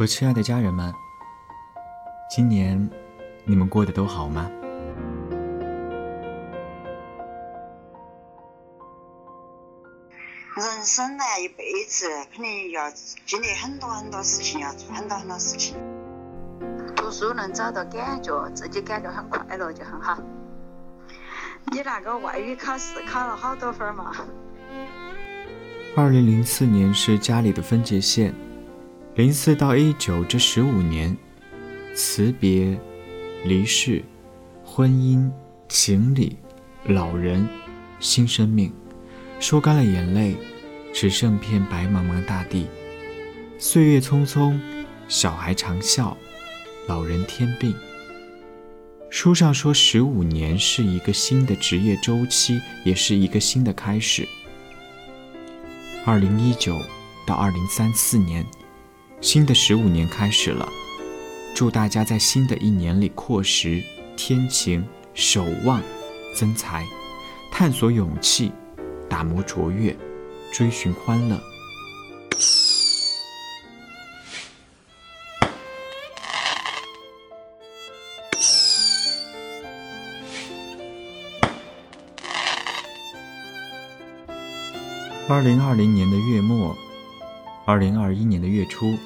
我亲爱的家人们，今年你们过得都好吗？人生呢，一辈子肯定要经历很多很多事情，要做很多很多事情。读书能找到感觉，自己感觉很快乐就很好。你那个外语考试考了好多分嘛？二零零四年是家里的分界线。零四到一九这十五年，辞别、离世、婚姻、情理、老人、新生命，说干了眼泪，只剩片白茫茫大地。岁月匆匆，小孩常笑，老人添病。书上说，十五年是一个新的职业周期，也是一个新的开始。二零一九到二零三四年。新的十五年开始了，祝大家在新的一年里扩识天晴、守望、增财、探索勇气、打磨卓越、追寻欢乐。二零二零年的月末。二零二一年的月初，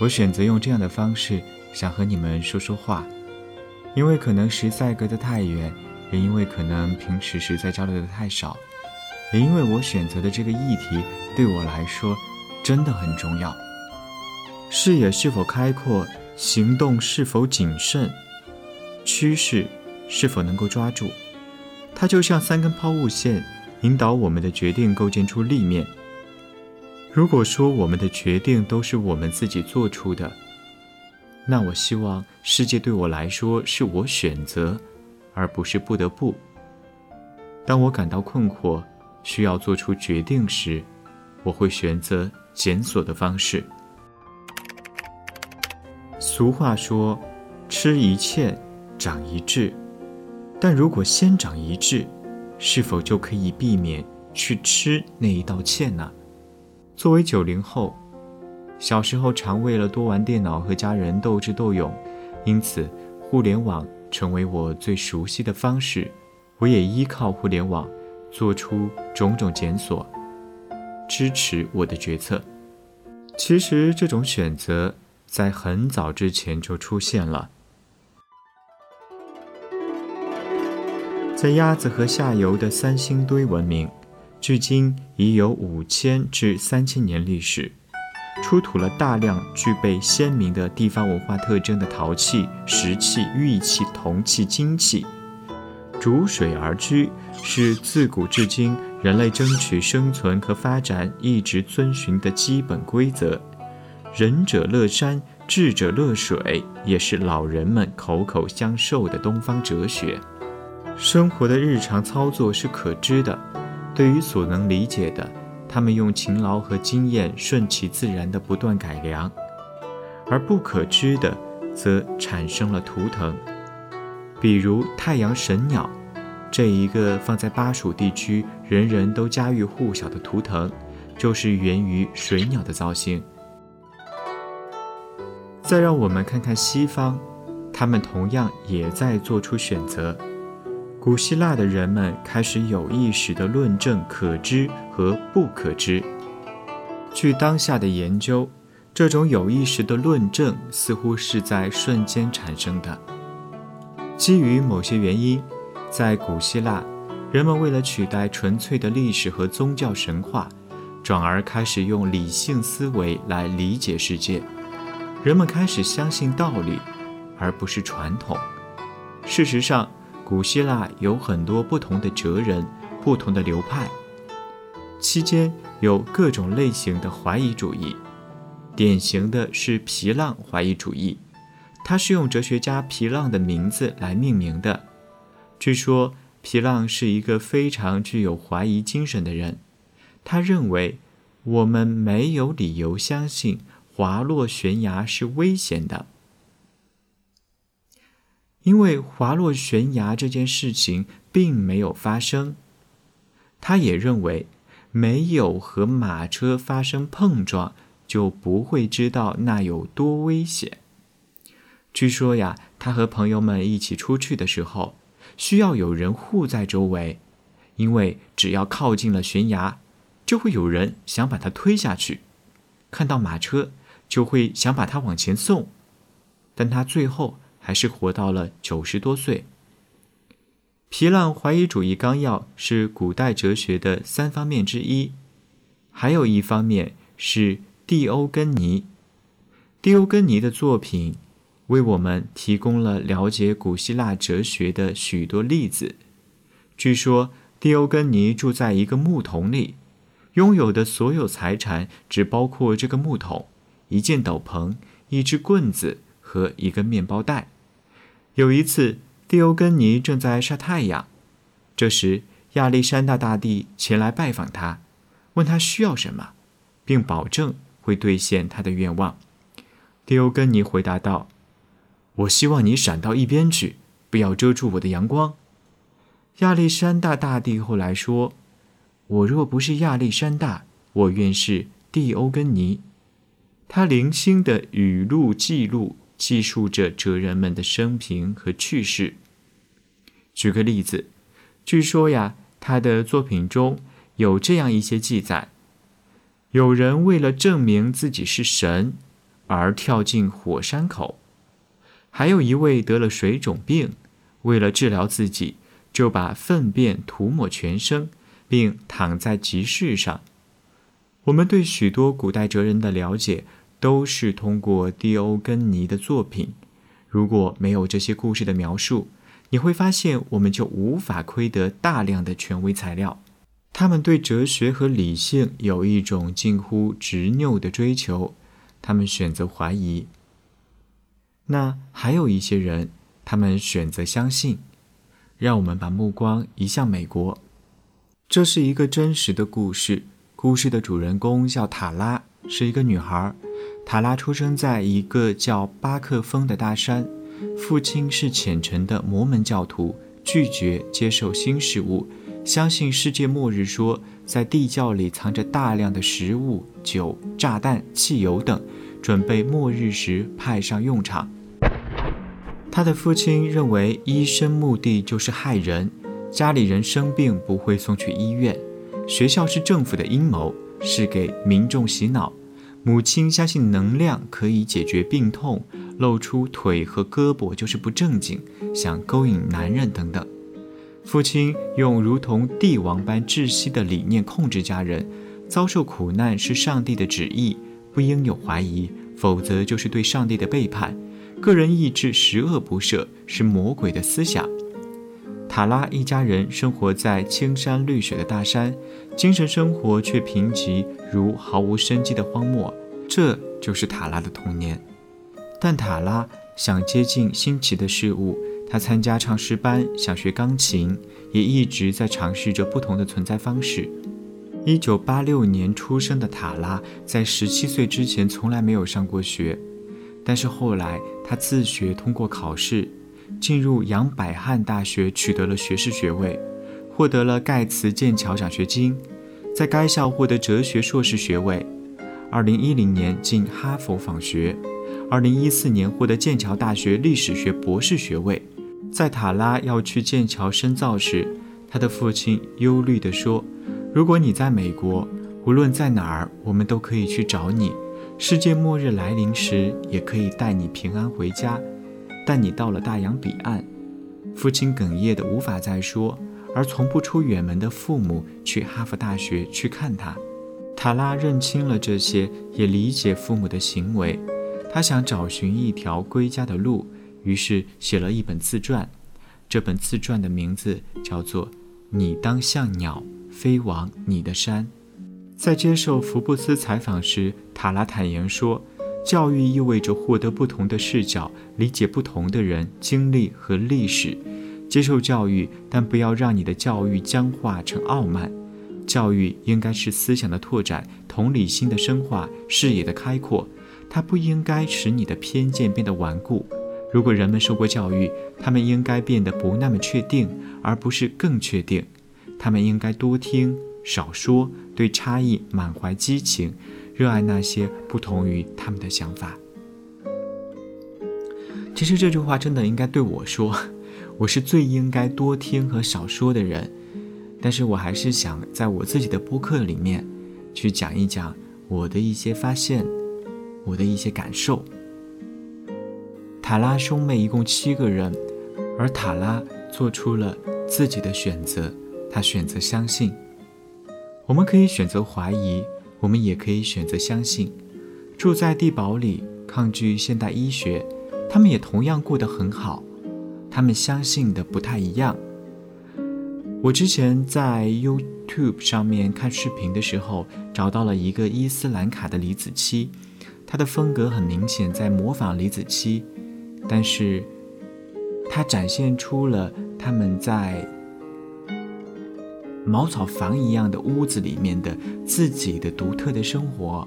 我选择用这样的方式想和你们说说话，因为可能实在隔得太远，也因为可能平时实在交流的太少，也因为我选择的这个议题对我来说真的很重要。视野是否开阔，行动是否谨慎，趋势是否能够抓住，它就像三根抛物线，引导我们的决定构建出立面。如果说我们的决定都是我们自己做出的，那我希望世界对我来说是我选择，而不是不得不。当我感到困惑，需要做出决定时，我会选择检索的方式。俗话说：“吃一堑，长一智。”但如果先长一智，是否就可以避免去吃那一道堑呢？作为九零后，小时候常为了多玩电脑和家人斗智斗勇，因此互联网成为我最熟悉的方式。我也依靠互联网做出种种检索，支持我的决策。其实这种选择在很早之前就出现了，在鸭子河下游的三星堆文明。距今已有五千至三千年历史，出土了大量具备鲜明的地方文化特征的陶器、石器、玉器、铜器、金器。逐水而居是自古至今人类争取生存和发展一直遵循的基本规则。仁者乐山，智者乐水，也是老人们口口相授的东方哲学。生活的日常操作是可知的。对于所能理解的，他们用勤劳和经验顺其自然的不断改良；而不可知的，则产生了图腾。比如太阳神鸟，这一个放在巴蜀地区人人都家喻户晓的图腾，就是源于水鸟的造型。再让我们看看西方，他们同样也在做出选择。古希腊的人们开始有意识地论证可知和不可知。据当下的研究，这种有意识的论证似乎是在瞬间产生的。基于某些原因，在古希腊，人们为了取代纯粹的历史和宗教神话，转而开始用理性思维来理解世界。人们开始相信道理，而不是传统。事实上，古希腊有很多不同的哲人，不同的流派，期间有各种类型的怀疑主义。典型的是皮浪怀疑主义，它是用哲学家皮浪的名字来命名的。据说皮浪是一个非常具有怀疑精神的人，他认为我们没有理由相信滑落悬崖是危险的。因为滑落悬崖这件事情并没有发生，他也认为没有和马车发生碰撞就不会知道那有多危险。据说呀，他和朋友们一起出去的时候，需要有人护在周围，因为只要靠近了悬崖，就会有人想把他推下去；看到马车，就会想把他往前送。但他最后还是活到了九十多岁。皮浪怀疑主义纲要是古代哲学的三方面之一，还有一方面是蒂欧根尼。蒂欧根尼的作品为我们提供了了解古希腊哲学的许多例子。据说蒂欧根尼住在一个木桶里，拥有的所有财产只包括这个木桶、一件斗篷、一只棍子和一个面包袋。有一次。蒂欧根尼正在晒太阳，这时亚历山大大帝前来拜访他，问他需要什么，并保证会兑现他的愿望。蒂欧根尼回答道：“我希望你闪到一边去，不要遮住我的阳光。”亚历山大大帝后来说：“我若不是亚历山大，我愿是蒂欧根尼。”他零星的语录记录。记述着哲人们的生平和趣事。举个例子，据说呀，他的作品中有这样一些记载：有人为了证明自己是神而跳进火山口；还有一位得了水肿病，为了治疗自己，就把粪便涂抹全身，并躺在集市上。我们对许多古代哲人的了解。都是通过蒂欧根尼的作品。如果没有这些故事的描述，你会发现我们就无法窥得大量的权威材料。他们对哲学和理性有一种近乎执拗的追求，他们选择怀疑。那还有一些人，他们选择相信。让我们把目光移向美国。这是一个真实的故事，故事的主人公叫塔拉，是一个女孩。塔拉出生在一个叫巴克峰的大山，父亲是虔诚的摩门教徒，拒绝接受新事物，相信世界末日说在地窖里藏着大量的食物、酒、炸弹、汽油等，准备末日时派上用场。他的父亲认为医生目的就是害人，家里人生病不会送去医院，学校是政府的阴谋，是给民众洗脑。母亲相信能量可以解决病痛，露出腿和胳膊就是不正经，想勾引男人等等。父亲用如同帝王般窒息的理念控制家人，遭受苦难是上帝的旨意，不应有怀疑，否则就是对上帝的背叛。个人意志十恶不赦，是魔鬼的思想。塔拉一家人生活在青山绿水的大山，精神生活却贫瘠如毫无生机的荒漠。这就是塔拉的童年。但塔拉想接近新奇的事物，他参加唱诗班，想学钢琴，也一直在尝试着不同的存在方式。一九八六年出生的塔拉，在十七岁之前从来没有上过学，但是后来他自学通过考试。进入杨百翰大学，取得了学士学位，获得了盖茨剑桥奖学金，在该校获得哲学硕士学位。二零一零年进哈佛访学，二零一四年获得剑桥大学历史学博士学位。在塔拉要去剑桥深造时，他的父亲忧虑地说：“如果你在美国，无论在哪儿，我们都可以去找你。世界末日来临时，也可以带你平安回家。”但你到了大洋彼岸，父亲哽咽的无法再说，而从不出远门的父母去哈佛大学去看他。塔拉认清了这些，也理解父母的行为。他想找寻一条归家的路，于是写了一本自传。这本自传的名字叫做《你当像鸟飞往你的山》。在接受福布斯采访时，塔拉坦言说。教育意味着获得不同的视角，理解不同的人、经历和历史。接受教育，但不要让你的教育僵化成傲慢。教育应该是思想的拓展、同理心的深化、视野的开阔。它不应该使你的偏见变得顽固。如果人们受过教育，他们应该变得不那么确定，而不是更确定。他们应该多听少说，对差异满怀激情。热爱那些不同于他们的想法。其实这句话真的应该对我说，我是最应该多听和少说的人。但是我还是想在我自己的播客里面，去讲一讲我的一些发现，我的一些感受。塔拉兄妹一共七个人，而塔拉做出了自己的选择，他选择相信。我们可以选择怀疑，我们也可以选择相信。住在地堡里，抗拒现代医学，他们也同样过得很好。他们相信的不太一样。我之前在 YouTube 上面看视频的时候，找到了一个伊斯兰卡的李子柒，他的风格很明显在模仿李子柒，但是他展现出了他们在茅草房一样的屋子里面的自己的独特的生活。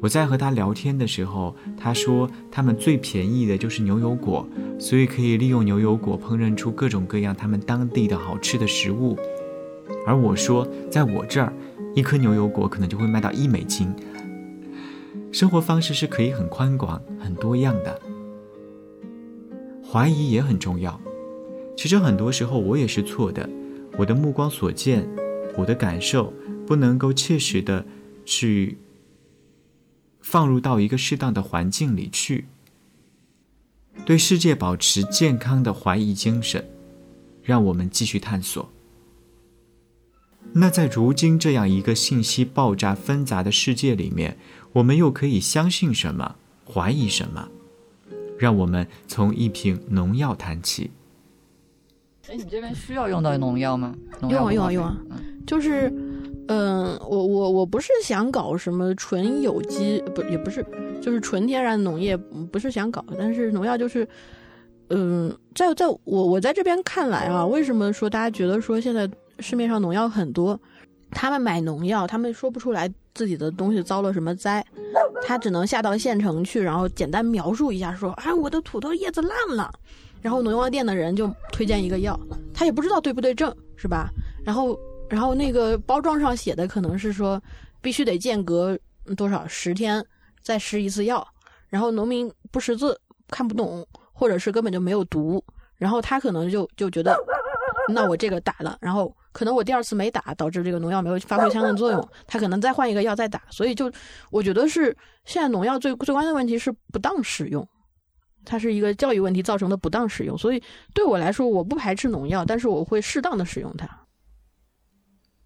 我在和他聊天的时候，他说他们最便宜的就是牛油果，所以可以利用牛油果烹饪出各种各样他们当地的好吃的食物。而我说，在我这儿，一颗牛油果可能就会卖到一美金。生活方式是可以很宽广、很多样的。怀疑也很重要。其实很多时候我也是错的，我的目光所见，我的感受不能够切实的去。放入到一个适当的环境里去，对世界保持健康的怀疑精神，让我们继续探索。那在如今这样一个信息爆炸纷杂的世界里面，我们又可以相信什么，怀疑什么？让我们从一瓶农药谈起。哎，你这边需要用到农药吗？用啊用啊用啊，就是。嗯，我我我不是想搞什么纯有机，不也不是，就是纯天然农业，不是想搞。但是农药就是，嗯，在在我我在这边看来啊，为什么说大家觉得说现在市面上农药很多？他们买农药，他们说不出来自己的东西遭了什么灾，他只能下到县城去，然后简单描述一下，说啊，我的土豆叶子烂了，然后农药店的人就推荐一个药，他也不知道对不对症，是吧？然后。然后那个包装上写的可能是说，必须得间隔多少十天再施一次药，然后农民不识字看不懂，或者是根本就没有读，然后他可能就就觉得，那我这个打了，然后可能我第二次没打，导致这个农药没有发挥相应作用，他可能再换一个药再打，所以就我觉得是现在农药最最关键的问题是不当使用，它是一个教育问题造成的不当使用，所以对我来说我不排斥农药，但是我会适当的使用它。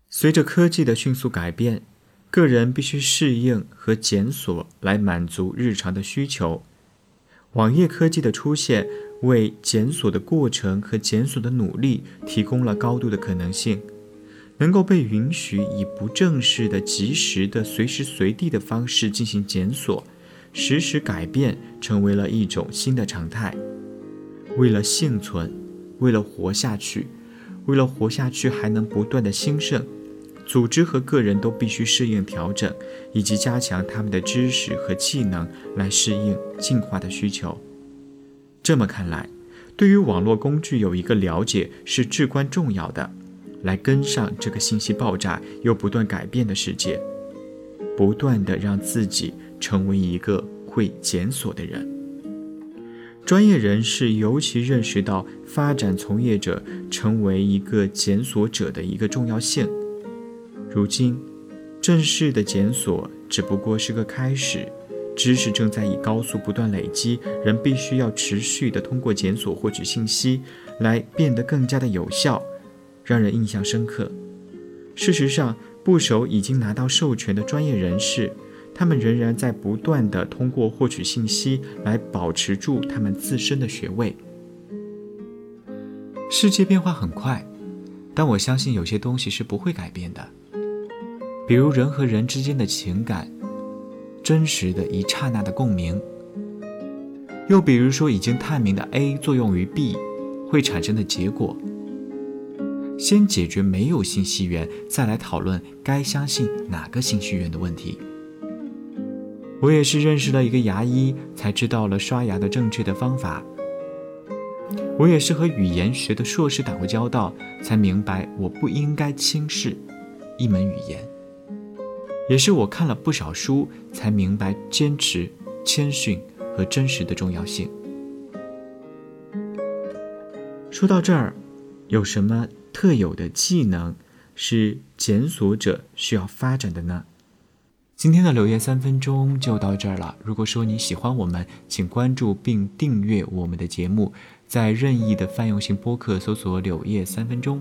随着科技的迅速改变，个人必须适应和检索来满足日常的需求。网页科技的出现，为检索的过程和检索的努力提供了高度的可能性。能够被允许以不正式的、及时的、随时随地的方式进行检索，实时改变成为了一种新的常态。为了幸存，为了活下去，为了活下去还能不断的兴盛。组织和个人都必须适应调整，以及加强他们的知识和技能来适应进化的需求。这么看来，对于网络工具有一个了解是至关重要的，来跟上这个信息爆炸又不断改变的世界，不断的让自己成为一个会检索的人。专业人士尤其认识到发展从业者成为一个检索者的一个重要性。如今，正式的检索只不过是个开始，知识正在以高速不断累积，人必须要持续的通过检索获取信息，来变得更加的有效，让人印象深刻。事实上，不少已经拿到授权的专业人士，他们仍然在不断的通过获取信息来保持住他们自身的学位。世界变化很快，但我相信有些东西是不会改变的。比如人和人之间的情感，真实的一刹那的共鸣。又比如说已经探明的 A 作用于 B 会产生的结果。先解决没有信息源，再来讨论该相信哪个信息源的问题。我也是认识了一个牙医，才知道了刷牙的正确的方法。我也是和语言学的硕士打过交道，才明白我不应该轻视一门语言。也是我看了不少书才明白坚持、谦逊和真实的重要性。说到这儿，有什么特有的技能是检索者需要发展的呢？今天的柳叶三分钟就到这儿了。如果说你喜欢我们，请关注并订阅我们的节目，在任意的泛用型播客搜索“柳叶三分钟”。